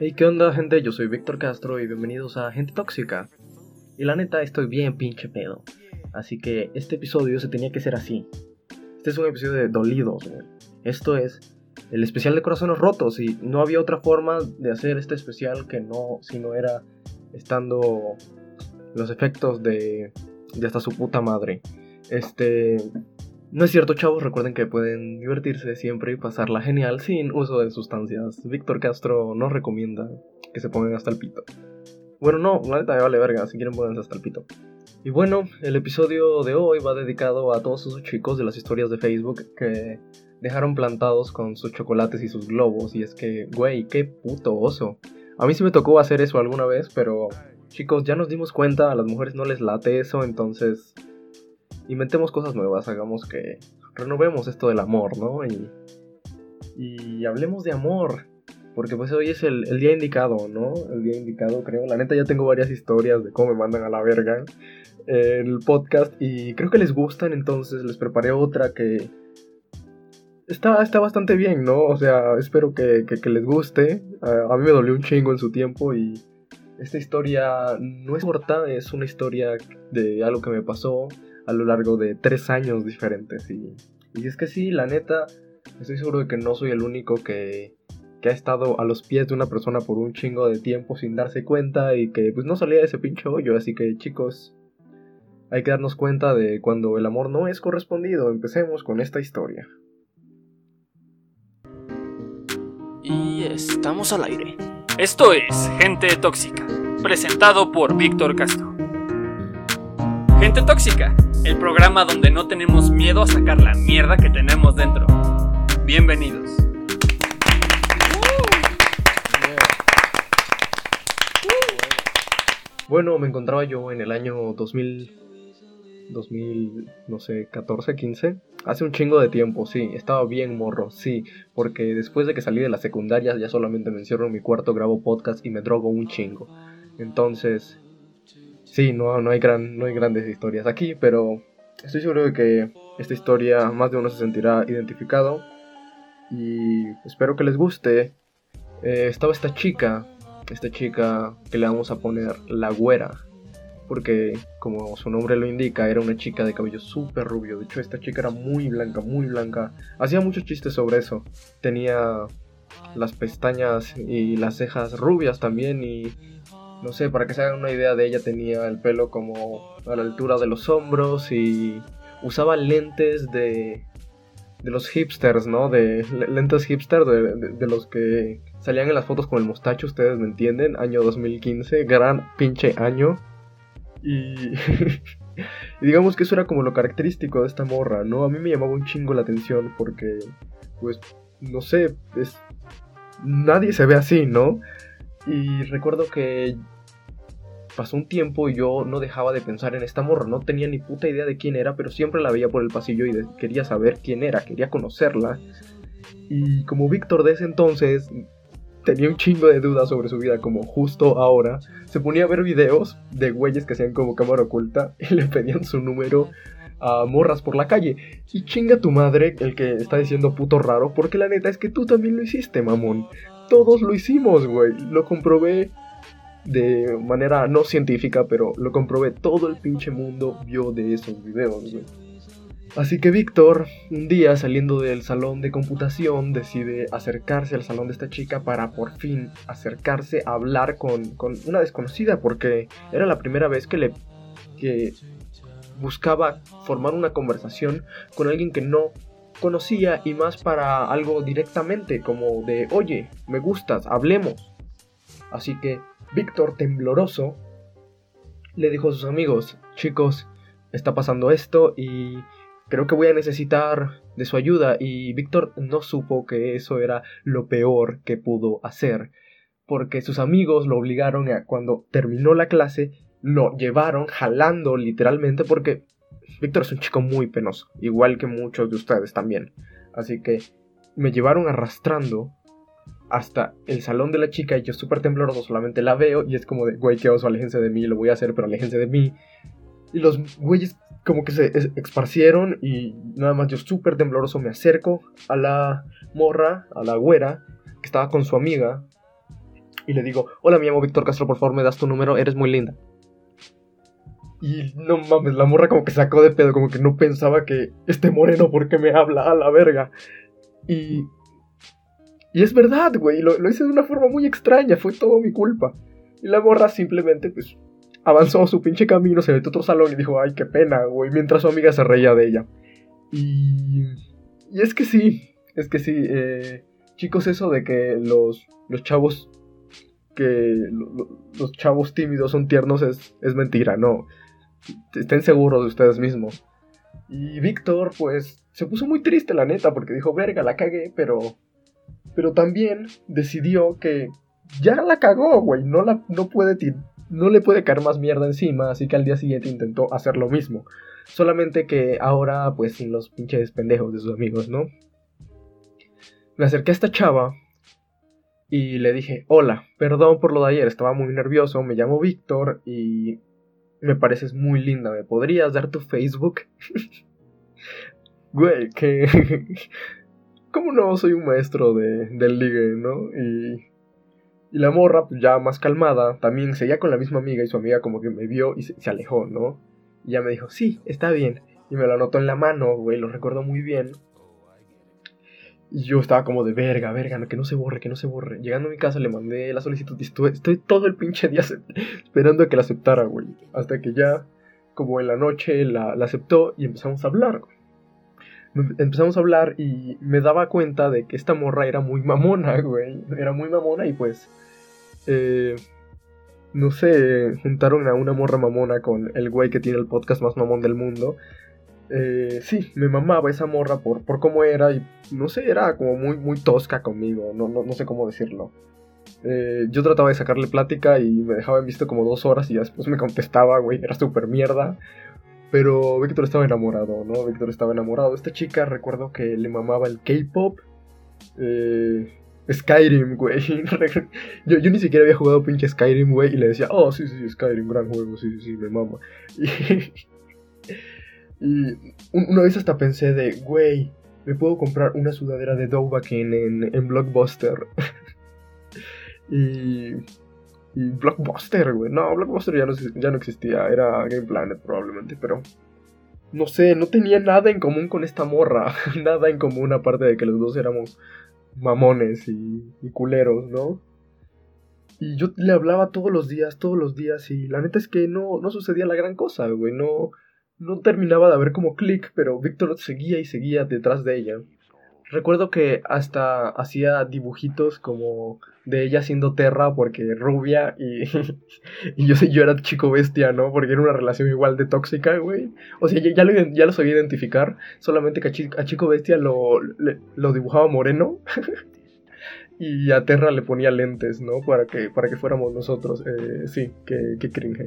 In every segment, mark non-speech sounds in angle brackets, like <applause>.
Hey, ¿qué onda, gente? Yo soy Víctor Castro y bienvenidos a Gente Tóxica. Y la neta, estoy bien pinche pedo. Así que este episodio se tenía que ser así. Este es un episodio de dolidos. Esto es el especial de corazones rotos y no había otra forma de hacer este especial que no, si no era estando los efectos de, de hasta su puta madre. Este, no es cierto, chavos, recuerden que pueden divertirse siempre y pasarla genial sin uso de sustancias. Víctor Castro no recomienda que se pongan hasta el pito. Bueno, no, la neta me vale verga, si quieren pónganse hasta el pito. Y bueno, el episodio de hoy va dedicado a todos esos chicos de las historias de Facebook que dejaron plantados con sus chocolates y sus globos. Y es que, güey, qué puto oso. A mí sí me tocó hacer eso alguna vez, pero chicos, ya nos dimos cuenta, a las mujeres no les late eso, entonces inventemos cosas nuevas, hagamos que renovemos esto del amor, ¿no? Y, y hablemos de amor, porque pues hoy es el, día indicado, ¿no? El día indicado, creo. La neta ya tengo varias historias de cómo me mandan a la verga el podcast y creo que les gustan, entonces les preparé otra que está, está bastante bien, ¿no? O sea, espero que, les guste. a mí me dolió un chingo en su tiempo y esta historia no es corta, es una historia de algo que me pasó a lo largo de tres años diferentes. Y, y es que sí, la neta, estoy seguro de que no soy el único que, que ha estado a los pies de una persona por un chingo de tiempo sin darse cuenta y que pues no salía de ese pinche hoyo. Así que chicos, hay que darnos cuenta de cuando el amor no es correspondido. Empecemos con esta historia. Y estamos al aire. Esto es Gente Tóxica, presentado por Víctor Castro. Tóxica, el programa donde no tenemos miedo a sacar la mierda que tenemos dentro. Bienvenidos. Bueno, me encontraba yo en el año 2000, 2000, no sé, 14, 15. Hace un chingo de tiempo, sí. Estaba bien morro, sí. Porque después de que salí de la secundaria ya solamente me encierro en mi cuarto, grabo podcast y me drogo un chingo. Entonces, sí, no, no, hay gran, no hay grandes historias aquí, pero estoy seguro de que esta historia más de uno se sentirá identificado y espero que les guste. Eh, estaba esta chica, esta chica que le vamos a poner la güera, porque como su nombre lo indica, era una chica de cabello súper rubio. De hecho, esta chica era muy blanca, muy blanca. Hacía muchos chistes sobre eso. Tenía las pestañas y las cejas rubias también y no sé, para que se hagan una idea de ella, tenía el pelo como a la altura de los hombros y usaba lentes de, de los hipsters, ¿no? De lentes hipster, de, los que salían en las fotos con el mostacho, ustedes me entienden, año 2015, gran pinche año. Y, <laughs> y digamos que eso era como lo característico de esta morra, ¿no? A mí me llamaba un chingo la atención porque, pues, no sé, es... Nadie se ve así, ¿no? Y recuerdo que pasó un tiempo y yo no dejaba de pensar en esta morra. No tenía ni puta idea de quién era, pero siempre la veía por el pasillo y quería saber quién era, quería conocerla. Y como Víctor de ese entonces tenía un chingo de dudas sobre su vida, como justo ahora, se ponía a ver videos de güeyes que hacían como cámara oculta y le pedían su número a morras por la calle. Y chinga tu madre, el que está diciendo puto raro, porque la neta es que tú también lo hiciste, mamón. Todos lo hicimos, güey. Lo comprobé de manera no científica, pero lo comprobé, todo el pinche mundo vio de esos videos, güey. Así que Víctor, un día saliendo del salón de computación, decide acercarse al salón de esta chica para por fin acercarse a hablar con, con una desconocida, porque era la primera vez que le que buscaba formar una conversación con alguien que no conocía y más para algo directamente, como de, oye, me gustas, hablemos. Así que Víctor, tembloroso, le dijo a sus amigos, chicos, está pasando esto y creo que voy a necesitar de su ayuda y Víctor no supo que eso era lo peor que pudo hacer, porque sus amigos lo obligaron a cuando terminó la clase, lo llevaron jalando literalmente porque Víctor es un chico muy penoso, igual que muchos de ustedes también. Así que me llevaron arrastrando hasta el salón de la chica y yo súper tembloroso solamente la veo y es como de, güey, qué oso, aléjense de mí, lo voy a hacer, pero aléjense de mí. Y los güeyes como que se esparcieron y nada más yo súper tembloroso me acerco a la morra, a la güera, que estaba con su amiga. Y le digo, hola, me llamo Víctor Castro, por favor, me das tu número, eres muy linda. Y no mames, la morra como que sacó de pedo, como que no pensaba que este moreno, ¿por qué me habla? A la verga. Y. Y es verdad, güey, lo, lo hice de una forma muy extraña, fue todo mi culpa. Y la morra simplemente, pues, avanzó su pinche camino, se metió a otro salón y dijo, ay, qué pena, güey, mientras su amiga se reía de ella. Y. Y es que sí, es que sí, eh, chicos, eso de que los, los chavos. que los chavos tímidos son tiernos es, es mentira, no estén seguros de ustedes mismos. Y Víctor, pues, se puso muy triste, la neta, porque dijo, verga, la cagué, pero... Pero también decidió que ya la cagó, güey, no, la, no, puede no le puede caer más mierda encima, así que al día siguiente intentó hacer lo mismo. Solamente que ahora, pues, sin los pinches pendejos de sus amigos, ¿no? Me acerqué a esta chava y le dije, hola, perdón por lo de ayer, estaba muy nervioso, me llamo Víctor y me pareces muy linda, ¿me podrías dar tu Facebook? <laughs> Güey, que... <laughs> ¿Cómo no soy un maestro de, del ligue, no? Y... Y la morra, pues ya más calmada, también seguía con la misma amiga y su amiga como que me vio y se, se alejó, ¿no? Y ya me dijo, sí, está bien. Y me lo anotó en la mano, güey, lo recuerdo muy bien. Y yo estaba como de verga, verga, que no se borre, que no se borre. Llegando a mi casa le mandé la solicitud y estoy, todo el pinche día esperando a que la aceptara, güey. Hasta que ya, como en la noche, la, aceptó y empezamos a hablar, Empezamos a hablar y me daba cuenta de que esta morra era muy mamona, <laughs> güey. Era muy mamona y pues... Eh, no sé, juntaron a una morra mamona con el güey que tiene el podcast más mamón del mundo. Eh, sí, me mamaba esa morra por, por cómo era y no sé, era como muy, muy tosca conmigo, no, no, sé cómo decirlo. Eh, yo trataba de sacarle plática y me dejaba en visto como dos horas y después me contestaba, güey, era súper mierda. Pero Víctor estaba enamorado, ¿no? Víctor estaba enamorado. Esta chica recuerdo que le mamaba el K-pop. Eh, Skyrim, güey. <laughs> yo, yo, ni siquiera había jugado pinche Skyrim, güey. Y le decía, oh, sí, sí, Skyrim, gran juego, sí, sí, sí, me mama. <laughs> una vez hasta pensé de, güey, me puedo comprar una sudadera de Dovahkiin en, en Blockbuster. <laughs> y, y Blockbuster, güey. No, Blockbuster ya no, ya no existía, era Game Planet probablemente, pero... No sé, no tenía nada en común con esta morra. <laughs> nada en común aparte de que los dos éramos mamones y, y culeros, ¿no? Y yo le hablaba todos los días, todos los días, y la neta es que no, no sucedía la gran cosa, güey. No, no terminaba de haber como clic, pero Víctor seguía y seguía detrás de ella. Recuerdo que hasta hacía dibujitos como de ella siendo Terra porque rubia y, <laughs> y yo, yo era chico bestia, ¿no? Porque era una relación igual de tóxica, güey. O sea, ya, lo, ya lo sabía identificar, solamente que a, chico, bestia lo, lo dibujaba moreno <laughs> y a Terra le ponía lentes, ¿no? Para que, para que fuéramos nosotros. Eh, sí, que, que cringe.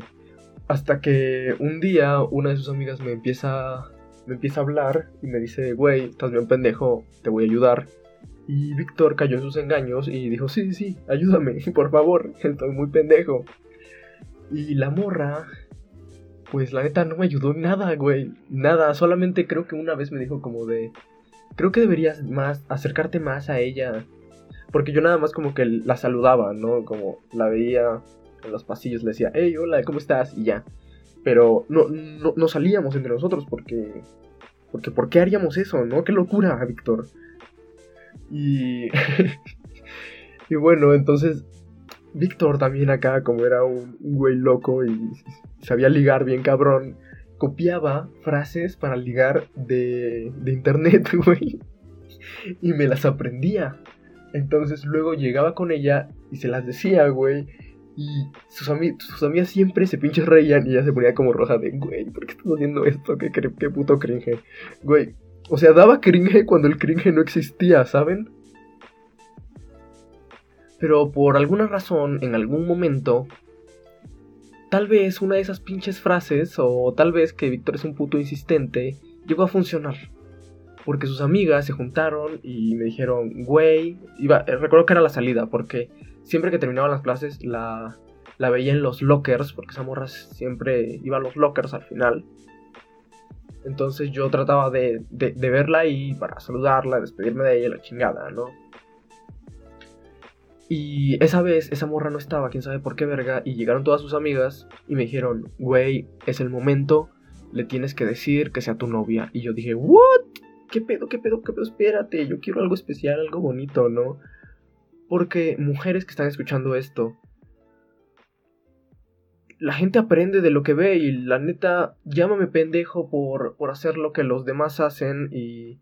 Hasta que un día una de sus amigas me empieza, me empieza a hablar y me dice, güey, estás bien pendejo, te voy a ayudar. Y Víctor cayó en sus engaños y dijo, sí, sí, ayúdame, <laughs> por favor, estoy muy pendejo. Y la morra, pues la neta no me ayudó nada, güey, nada, solamente creo que una vez me dijo como de, creo que deberías más, acercarte más a ella. Porque yo nada más como que la saludaba, ¿no? Como la veía en los pasillos le decía, hey, hola, ¿cómo estás? Y ya. Pero no, no, salíamos entre nosotros porque... Porque ¿por qué haríamos eso, no? ¡Qué locura, Víctor! Y... <laughs> y bueno, entonces... Víctor también acá, como era un, güey loco y sabía ligar bien cabrón, copiaba frases para ligar de, de internet, <laughs> güey. Y me las aprendía. Entonces luego llegaba con ella y se las decía, güey. Y sus, amigas siempre se pinches reían y ella se ponía como roja de, güey, ¿por qué estás haciendo esto? ¿Qué, qué puto cringe. Güey, o sea, daba cringe cuando el cringe no existía, ¿saben? Pero por alguna razón, en algún momento, tal vez una de esas pinches frases, o tal vez que Víctor es un puto insistente, llegó a funcionar. Porque sus amigas se juntaron y me dijeron, güey, iba, eh, recuerdo que era la salida, porque siempre que terminaban las clases la, la veía en los lockers, porque esa morra siempre iba a los lockers al final. Entonces yo trataba de, verla ahí para saludarla, despedirme de ella, la chingada, ¿no? Y esa vez, esa morra no estaba, quién sabe por qué verga, y llegaron todas sus amigas y me dijeron, güey, es el momento, le tienes que decir que sea tu novia. Y yo dije, ¿what? ¿Qué pedo, qué pedo, qué pedo? Espérate, yo quiero algo especial, algo bonito, ¿no? Porque mujeres que están escuchando esto, la gente aprende de lo que ve y la neta, llámame pendejo por, por hacer lo que los demás hacen y,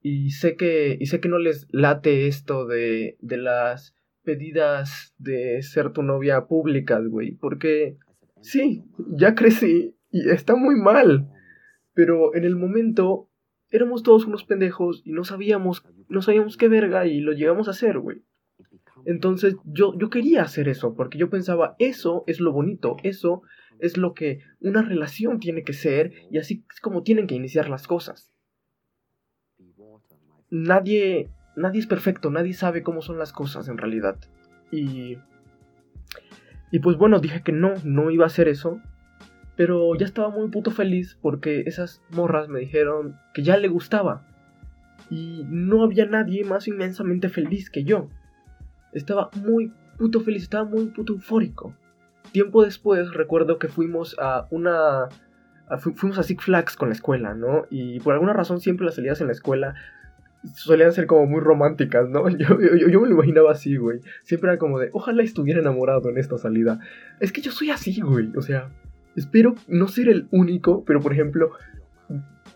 y sé que, sé que no les late esto de, de las pedidas de ser tu novia públicas, güey, porque sí, ya crecí y está muy mal, pero en el momento éramos todos unos pendejos y no sabíamos, no sabíamos qué verga y lo llegamos a hacer, güey. Entonces yo, yo quería hacer eso, porque yo pensaba, eso es lo bonito, eso es lo que una relación tiene que ser y así es como tienen que iniciar las cosas. Nadie, nadie es perfecto, nadie sabe cómo son las cosas en realidad. Y, y pues bueno, dije que no, no iba a hacer eso. Pero ya estaba muy puto feliz porque esas morras me dijeron que ya le gustaba. Y no había nadie más inmensamente feliz que yo. Estaba muy puto feliz, estaba muy puto eufórico. Tiempo después recuerdo que fuimos a una... fuimos a Six Flags con la escuela, ¿no? Y por alguna razón siempre las salidas en la escuela solían ser como muy románticas, ¿no? <laughs> Yo, yo, me lo imaginaba así, güey. Siempre era como de, ojalá estuviera enamorado en esta salida. Es que yo soy así, güey. O sea, espero no ser el único, pero por ejemplo,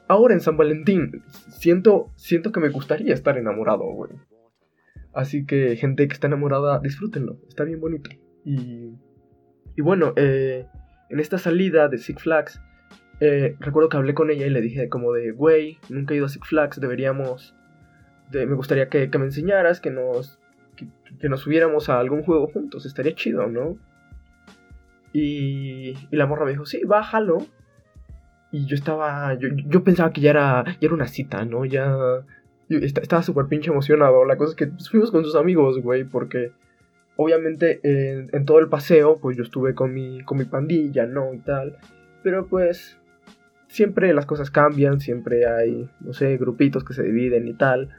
ahora en San Valentín, siento, siento que me gustaría estar enamorado, güey. Así que gente que está enamorada, disfrútenlo, está bien bonito. Y, y bueno, eh, en esta salida de Six Flags, eh, recuerdo que hablé con ella y le dije como de, güey, nunca he ido a Six Flags, deberíamos, de, me gustaría que, me enseñaras, que nos, que, nos subiéramos a algún juego juntos, estaría chido, ¿no? Y, y la morra me dijo, sí, bájalo. Y yo estaba, yo, yo pensaba que ya era, ya era una cita, ¿no? Ya estaba súper pinche emocionado. La cosa es que fuimos con sus amigos, güey, porque obviamente en, todo el paseo, pues yo estuve con mi, con mi pandilla, ¿no? Y tal. Pero pues siempre las cosas cambian, siempre hay, no sé, grupitos que se dividen y tal.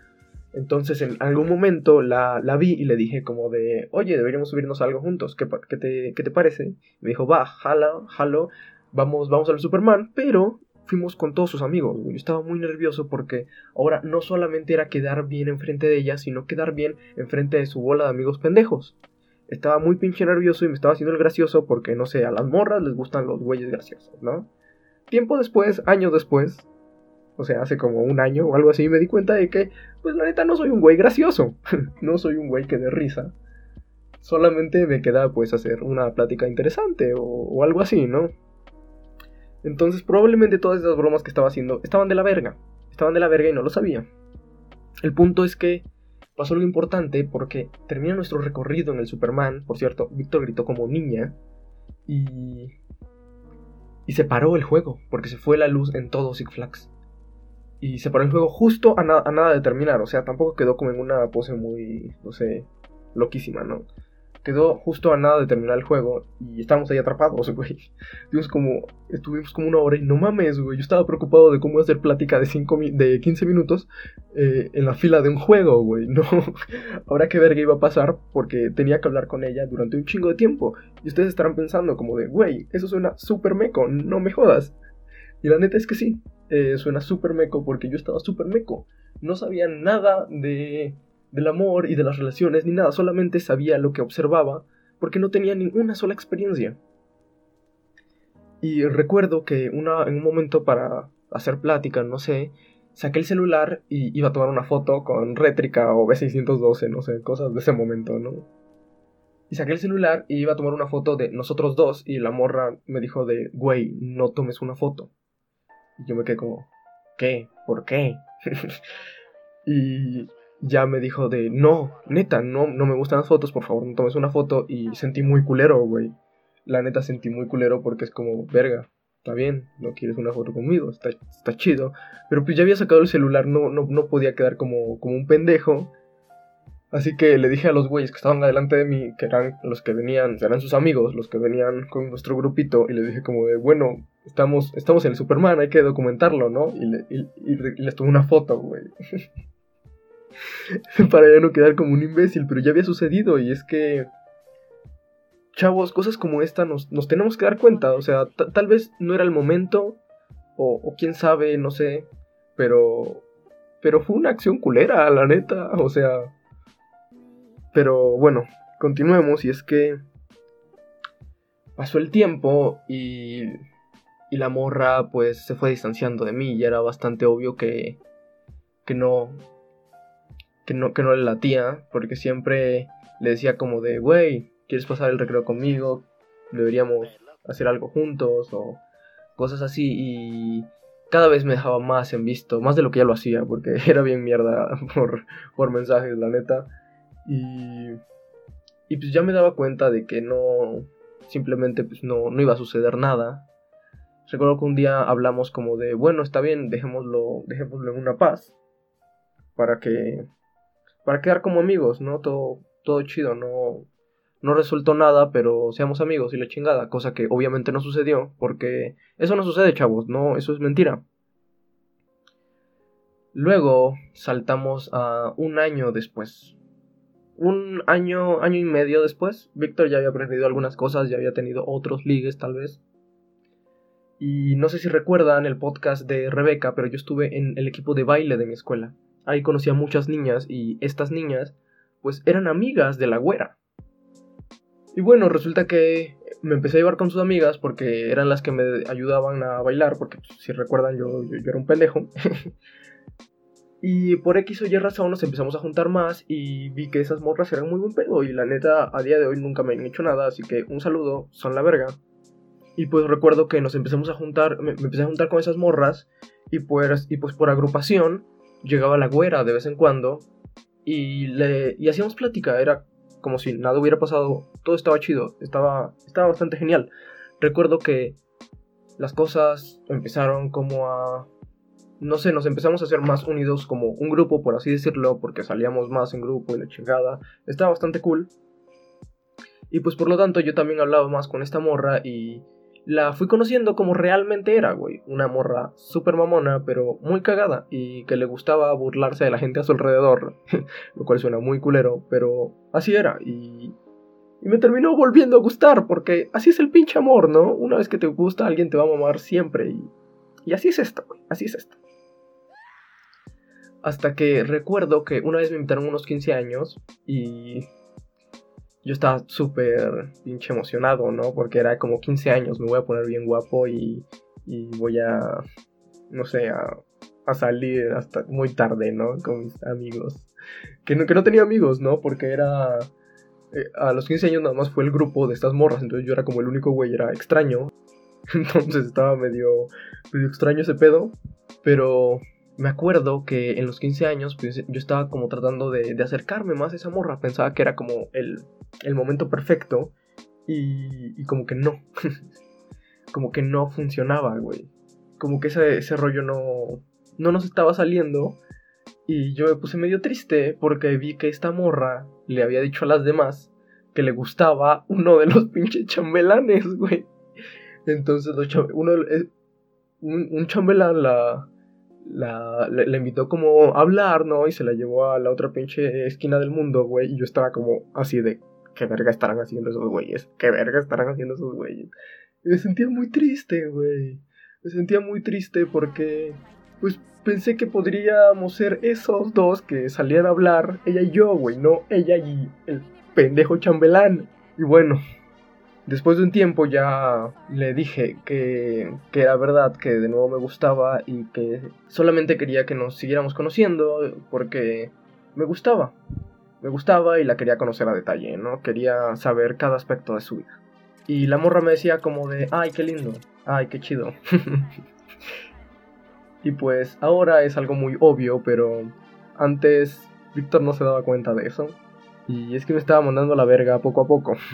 Entonces en algún momento la, la vi y le dije como de, oye, deberíamos subirnos algo juntos, ¿qué, qué, te, qué te parece? Me dijo, va, jala, jalo, vamos, vamos al Superman, pero fuimos con todos sus amigos. Yo estaba muy nervioso porque ahora no solamente era quedar bien enfrente de ella, sino quedar bien enfrente de su bola de amigos pendejos. Estaba muy pinche nervioso y me estaba haciendo el gracioso porque, no sé, a las morras les gustan los güeyes graciosos, ¿no? Tiempo después, años después, o sea, hace como un año o algo así, me di cuenta de que, pues la neta, no soy un güey gracioso. <laughs> no soy un güey que dé risa. Solamente me queda, pues, hacer una plática interesante o, o algo así, ¿no? Entonces probablemente todas esas bromas que estaba haciendo estaban de la verga. Estaban de la verga y no lo sabía. El punto es que pasó algo importante porque termina nuestro recorrido en el Superman. Por cierto, Víctor gritó como niña. Y... Y se paró el juego porque se fue la luz en todo Six Flags. Y se paró el juego justo a, a nada de terminar. O sea, tampoco quedó como en una pose muy, no sé, loquísima, ¿no? Quedó justo a nada de terminar el juego y estábamos ahí atrapados, <laughs> güey. Estuvimos como, estuvimos como una hora y no mames, güey. Yo estaba preocupado de cómo hacer plática de, cinco, de 15 minutos eh, en la fila de un juego, güey. No, <laughs> ahora qué iba a pasar porque tenía que hablar con ella durante un chingo de tiempo. Y ustedes estarán pensando como de, güey, eso suena súper meco, no me jodas. Y la neta es que sí, eh, suena súper meco porque yo estaba súper meco. No sabía nada de del amor y de las relaciones ni nada, solamente sabía lo que observaba porque no tenía ninguna sola experiencia. Y recuerdo que una, en un momento para hacer plática, no sé, saqué el celular y iba a tomar una foto con rétrica o B612, no sé, cosas de ese momento, ¿no? Y saqué el celular y iba a tomar una foto de nosotros dos y la morra me dijo de, güey, no tomes una foto. Y yo me quedé como, ¿qué? ¿Por qué? <laughs> y ya me dijo de, no, neta, no, no me gustan las fotos, por favor, no tomes una foto. Y sentí muy culero, güey. La neta sentí muy culero porque es como, verga, está bien, no quieres una foto conmigo, está, está chido. Pero pues ya había sacado el celular, no, no, no podía quedar como, como un pendejo. Así que le dije a los güeyes que estaban adelante de mí, que eran los que venían, eran sus amigos, los que venían con nuestro grupito, y le dije como de, bueno, estamos, estamos en el Superman, hay que documentarlo, ¿no? Y, le, y, y les tomé una foto, güey. <laughs> <laughs> para ya no quedar como un imbécil, pero ya había sucedido y es que... Chavos, cosas como esta nos, nos tenemos que dar cuenta, o sea, tal vez no era el momento, o, o quién sabe, no sé, pero... Pero fue una acción culera, la neta, o sea... Pero bueno, continuemos y es que pasó el tiempo y, y la morra pues se fue distanciando de mí y era bastante obvio que, que no, que no, que no le latía, porque siempre le decía como de, güey, ¿quieres pasar el recreo conmigo? Deberíamos hacer algo juntos o cosas así y cada vez me dejaba más en visto, más de lo que ya lo hacía, porque <laughs> era bien mierda <laughs> por, por mensajes, la neta. Y y pues ya me daba cuenta de que no, simplemente pues no, no iba a suceder nada. Recuerdo que un día hablamos como de, bueno, está bien, dejémoslo, dejémoslo en una paz. Para que, para quedar como amigos, ¿no? Todo, todo chido, no, no resultó nada, pero seamos amigos y la chingada, cosa que obviamente no sucedió, porque eso no sucede, chavos, no, eso es mentira. Luego saltamos a un año después, un año, año y medio después, Víctor ya había aprendido algunas cosas, ya había tenido otros ligues tal vez. Y no sé si recuerdan el podcast de Rebeca, pero yo estuve en el equipo de baile de mi escuela. Ahí conocí a muchas niñas y estas niñas pues eran amigas de la güera. Y bueno, resulta que me empecé a llevar con sus amigas porque eran las que me ayudaban a bailar, porque pues, si recuerdan yo, yo, era un pendejo. <laughs> Y por X o Y razón nos empezamos a juntar más y vi que esas morras eran muy buen pedo y la neta a día de hoy nunca me han hecho nada, así que un saludo, son la verga. Y pues recuerdo que nos empezamos a juntar, me, empecé a juntar con esas morras y pues, y pues por agrupación llegaba la güera de vez en cuando y, le, y hacíamos plática, era como si nada hubiera pasado, todo estaba chido, estaba, estaba bastante genial. Recuerdo que las cosas empezaron como a no sé, nos empezamos a hacer más unidos como un grupo, por así decirlo, porque salíamos más en grupo y la chingada. Estaba bastante cool. Y pues por lo tanto yo también hablaba más con esta morra y la fui conociendo como realmente era, güey. Una morra súper mamona, pero muy cagada y que le gustaba burlarse de la gente a su alrededor, <laughs> lo cual suena muy culero, pero así era y... Y me terminó volviendo a gustar, porque así es el pinche amor, ¿no? Una vez que te gusta, alguien te va a mamar siempre y... Y así es esto, güey, así es esto. Hasta que recuerdo que una vez me invitaron unos 15 años y yo estaba súper pinche emocionado, ¿no? Porque era como 15 años, me voy a poner bien guapo y, y voy a, no sé, a, a, salir hasta muy tarde, ¿no? Con mis amigos. Que no, que no tenía amigos, ¿no? Porque era... Eh, a los 15 años nada más fue el grupo de estas morras, entonces yo era como el único güey, era extraño. <laughs> Entonces estaba medio, medio extraño ese pedo. Pero me acuerdo que en los 15 años, pues yo estaba como tratando de, acercarme más a esa morra. Pensaba que era como el, momento perfecto. Y, como que no. <laughs> como que no funcionaba, güey. Como que ese, ese rollo no, no nos estaba saliendo. Y yo me puse medio triste porque vi que esta morra le había dicho a las demás que le gustaba uno de los <laughs> pinches chambelanes, güey. Entonces, uno, eh, un, un chambelán la, la, invitó como a hablar, ¿no? Y se la llevó a la otra pinche esquina del mundo, güey. Y yo estaba como así de, ¿qué verga estarán haciendo esos güeyes? ¿Qué verga estarán haciendo esos güeyes? Y me sentía muy triste, güey. Me sentía muy triste porque, pues, pensé que podríamos ser esos dos que salían a hablar, ella y yo, güey, no ella y el pendejo chambelán. Y bueno, Después de un tiempo ya le dije que, que, era verdad, que de nuevo me gustaba y que solamente quería que nos siguiéramos conociendo porque me gustaba. Me gustaba y la quería conocer a detalle, ¿no? Quería saber cada aspecto de su vida. Y la morra me decía como de, ay, qué lindo, ay, qué chido. <laughs> y pues ahora es algo muy obvio, pero antes Víctor no se daba cuenta de eso. Y es que me estaba mandando la verga poco a poco. <laughs>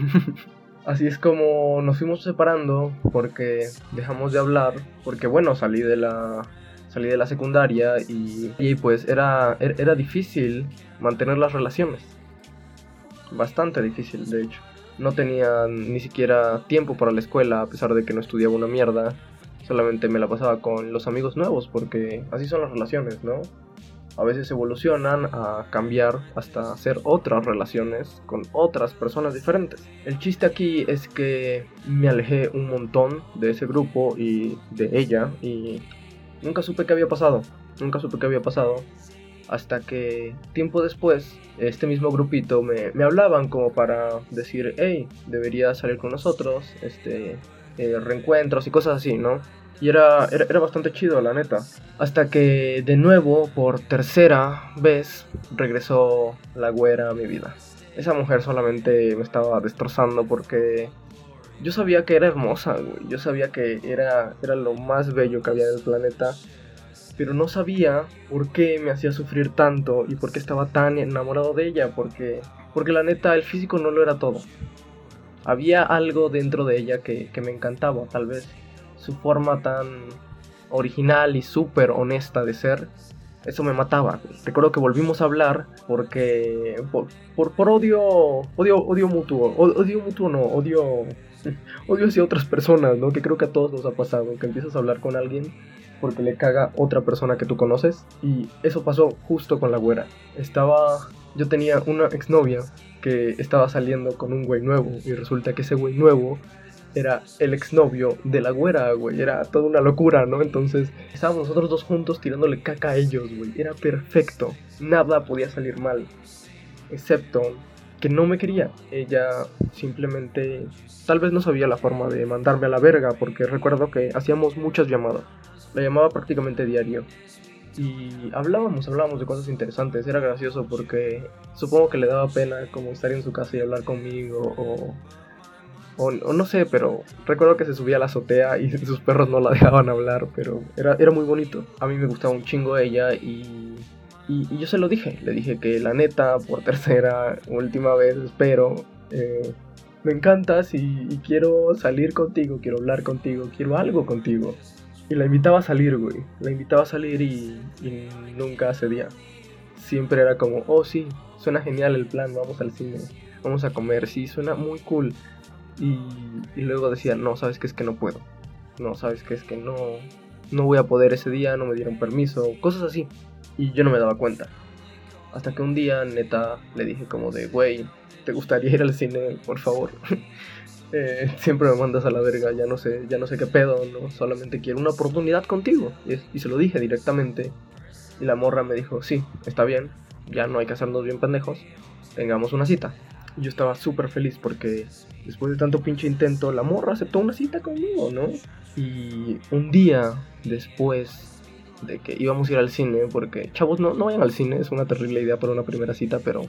Así es como nos fuimos separando porque dejamos de hablar, porque bueno, salí de la salí de la secundaria y, y pues era, er, era difícil mantener las relaciones. Bastante difícil, de hecho. No tenía ni siquiera tiempo para la escuela, a pesar de que no estudiaba una mierda. Solamente me la pasaba con los amigos nuevos, porque así son las relaciones, ¿no? A veces evolucionan a cambiar hasta hacer otras relaciones con otras personas diferentes. El chiste aquí es que me alejé un montón de ese grupo y de ella y nunca supe qué había pasado. Nunca supe qué había pasado. Hasta que tiempo después, este mismo grupito me, me hablaban como para decir, hey, deberías salir con nosotros, este, eh, reencuentros y cosas así, ¿no? Y era, era, bastante chido, la neta. Hasta que de nuevo, por tercera vez, regresó la güera a mi vida. Esa mujer solamente me estaba destrozando porque yo sabía que era hermosa, güey. Yo sabía que era, era lo más bello que había del planeta. Pero no sabía por qué me hacía sufrir tanto y por qué estaba tan enamorado de ella. Porque, porque la neta, el físico no lo era todo. Había algo dentro de ella que, que me encantaba, tal vez su forma tan original y súper honesta de ser, eso me mataba. Recuerdo que volvimos a hablar porque por, por, odio, odio, odio mutuo, odio mutuo no, odio, <laughs> odio hacia otras personas, ¿no? Que creo que a todos nos ha pasado, que empiezas a hablar con alguien porque le caga otra persona que tú conoces y eso pasó justo con la güera. Estaba, yo tenía una exnovia que estaba saliendo con un güey nuevo y resulta que ese güey nuevo era el exnovio de la güera, güey. Era toda una locura, ¿no? Entonces estábamos nosotros dos juntos tirándole caca a ellos, güey. Era perfecto. Nada podía salir mal. Excepto que no me quería. Ella simplemente tal vez no sabía la forma de mandarme a la verga porque recuerdo que hacíamos muchas llamadas. La llamaba prácticamente diario. Y hablábamos, hablábamos de cosas interesantes. Era gracioso porque supongo que le daba pena como estar en su casa y hablar conmigo o o, no sé, pero recuerdo que se subía a la azotea y <laughs> sus perros no la dejaban hablar, pero era, era muy bonito. A mí me gustaba un chingo ella y, y, yo se lo dije. Le dije que la neta, por tercera, última vez, espero, eh, me encantas y, quiero salir contigo, quiero hablar contigo, quiero algo contigo. Y la invitaba a salir, güey. La invitaba a salir y, y nunca día Siempre era como, oh sí, suena genial el plan, vamos al cine, vamos a comer, sí, suena muy cool y, luego decía, no, sabes que es que no puedo. No, sabes que es que no, no voy a poder ese día, no me dieron permiso, cosas así. Y yo no me daba cuenta. Hasta que un día, neta, le dije como de, güey, ¿te gustaría ir al cine, por favor? <laughs> Eh, siempre me mandas a la verga, ya no sé, ya no sé qué pedo, no, solamente quiero una oportunidad contigo. Y, y se lo dije directamente. Y la morra me dijo, sí, está bien, ya no hay que hacernos bien pendejos, tengamos una cita. Yo estaba súper feliz porque después de tanto pinche intento, la morra aceptó una cita conmigo, ¿no? Y un día después de que íbamos a ir al cine, porque chavos, no, no vayan al cine, es una terrible idea para una primera cita, pero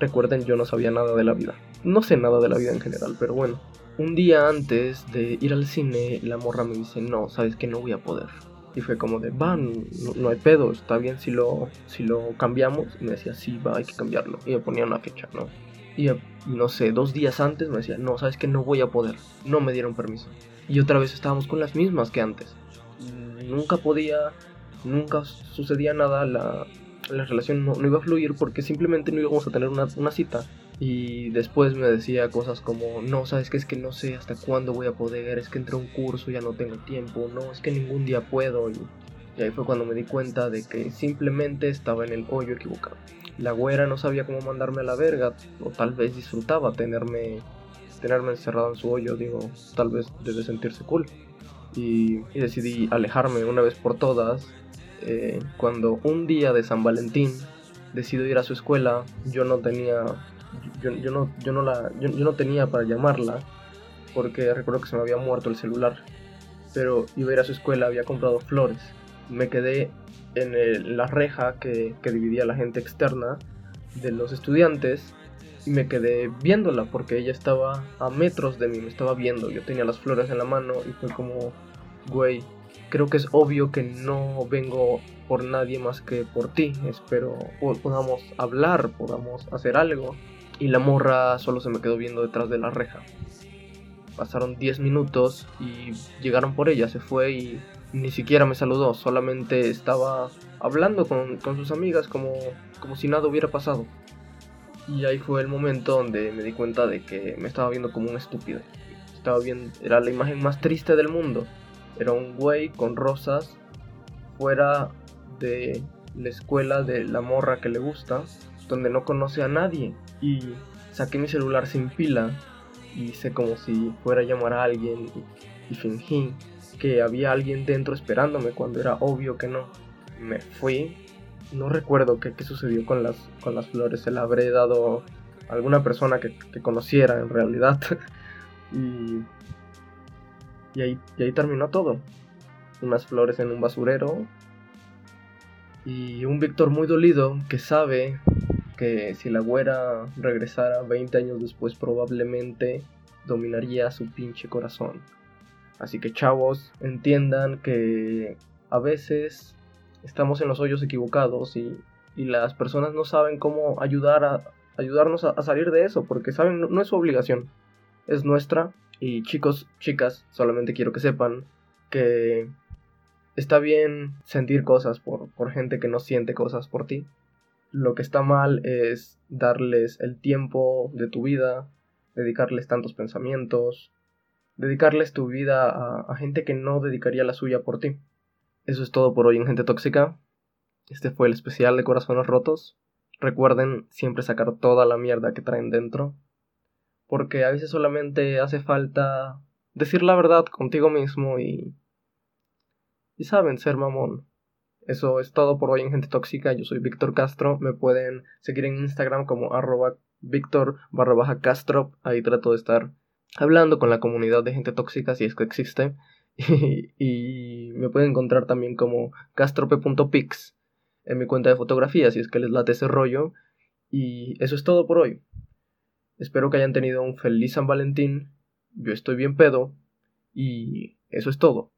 recuerden, yo no sabía nada de la vida. No sé nada de la vida en general, pero bueno. Un día antes de ir al cine, la morra me dice, no, sabes que no voy a poder. Y fue como de, va, no, hay pedo, está bien si lo, si lo cambiamos. Y me decía, sí, va, hay que cambiarlo. Y me ponía una fecha, ¿no? Y no sé, dos días antes me decía, no, sabes que no voy a poder. No me dieron permiso. Y otra vez estábamos con las mismas que antes. Nunca podía, nunca sucedía nada, la, la relación no, iba a fluir porque simplemente no íbamos a tener una, una, cita. Y después me decía cosas como, no, sabes que es que no sé hasta cuándo voy a poder, es que entré a un curso, ya no tengo tiempo, no, es que ningún día puedo. Y, y ahí fue cuando me di cuenta de que simplemente estaba en el hoyo equivocado la güera no sabía cómo mandarme a la verga, o tal vez disfrutaba tenerme, tenerme encerrado en su hoyo, digo, tal vez debe sentirse cool. Y, decidí alejarme una vez por todas. Eh, cuando un día de San Valentín decido ir a su escuela, yo no tenía, yo, no, yo no la, yo no tenía para llamarla, porque recuerdo que se me había muerto el celular. Pero iba a ir a su escuela, había comprado flores. Me quedé en la reja que, dividía la gente externa de los estudiantes y me quedé viéndola porque ella estaba a metros de mí, me estaba viendo, yo tenía las flores en la mano y fue como, güey, creo que es obvio que no vengo por nadie más que por ti, espero podamos hablar, podamos hacer algo. Y la morra solo se me quedó viendo detrás de la reja. Pasaron 10 minutos y llegaron por ella, se fue y ni siquiera me saludó, solamente estaba hablando con, sus amigas como, como si nada hubiera pasado. Y ahí fue el momento donde me di cuenta de que me estaba viendo como un estúpido. Estaba viendo, era la imagen más triste del mundo. Era un güey con rosas fuera de la escuela de la morra que le gusta, donde no conoce a nadie. Y saqué mi celular sin pila hice como si fuera a llamar a alguien y, fingí que había alguien dentro esperándome cuando era obvio que no. Me fui. No recuerdo qué, sucedió con las, con las flores. Se la habré dado a alguna persona que, conociera en realidad. <laughs> y, y, ahí, y ahí terminó todo. Unas flores en un basurero. Y un Víctor muy dolido que sabe que si la güera regresara 20 años después probablemente dominaría su pinche corazón. Así que chavos, entiendan que a veces estamos en los hoyos equivocados y, las personas no saben cómo ayudar a, ayudarnos a, salir de eso, porque saben, no, es su obligación, es nuestra. Y chicos, chicas, solamente quiero que sepan que está bien sentir cosas por, por gente que no siente cosas por ti. Lo que está mal es darles el tiempo de tu vida, dedicarles tantos pensamientos, dedicarles tu vida a, gente que no dedicaría la suya por ti. Eso es todo por hoy en Gente Tóxica. Este fue el especial de Corazones Rotos. Recuerden siempre sacar toda la mierda que traen dentro. Porque a veces solamente hace falta decir la verdad contigo mismo y... Y saben ser mamón. Eso es todo por hoy en Gente Tóxica. Yo soy Víctor Castro. Me pueden seguir en Instagram como arroba Víctor barra baja Castro. Ahí trato de estar hablando con la comunidad de gente tóxica si es que existe. <laughs> Y, me pueden encontrar también como castrope.pix en mi cuenta de fotografía si es que les late ese rollo. Y eso es todo por hoy. Espero que hayan tenido un feliz San Valentín. Yo estoy bien pedo. Y eso es todo.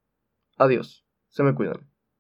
Adiós. Se me cuidan.